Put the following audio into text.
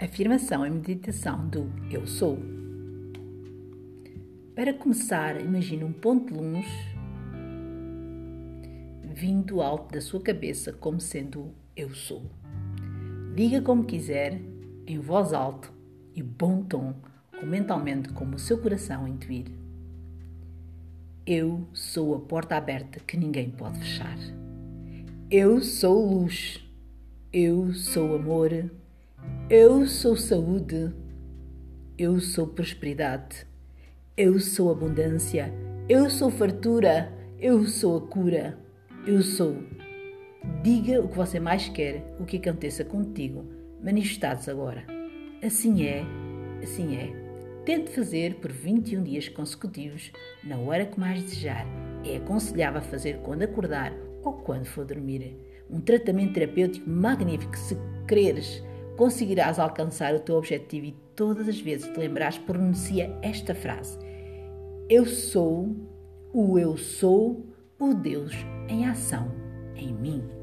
afirmação e meditação do Eu Sou. Para começar, imagine um ponto de luz vindo alto da sua cabeça como sendo Eu Sou. Diga como quiser, em voz alta e bom tom, ou mentalmente como o seu coração intuir. Eu sou a porta aberta que ninguém pode fechar. Eu sou luz. Eu sou amor. Eu sou saúde. Eu sou prosperidade. Eu sou abundância. Eu sou fartura. Eu sou a cura. Eu sou. Diga o que você mais quer, o que aconteça contigo, manifestados agora. Assim é, assim é. Tente fazer por 21 dias consecutivos, na hora que mais desejar. É aconselhável fazer quando acordar ou quando for dormir. Um tratamento terapêutico magnífico se quereres, conseguirás alcançar o teu objetivo e todas as vezes te lembrares, pronuncia esta frase: Eu sou o eu sou o Deus em ação em mim.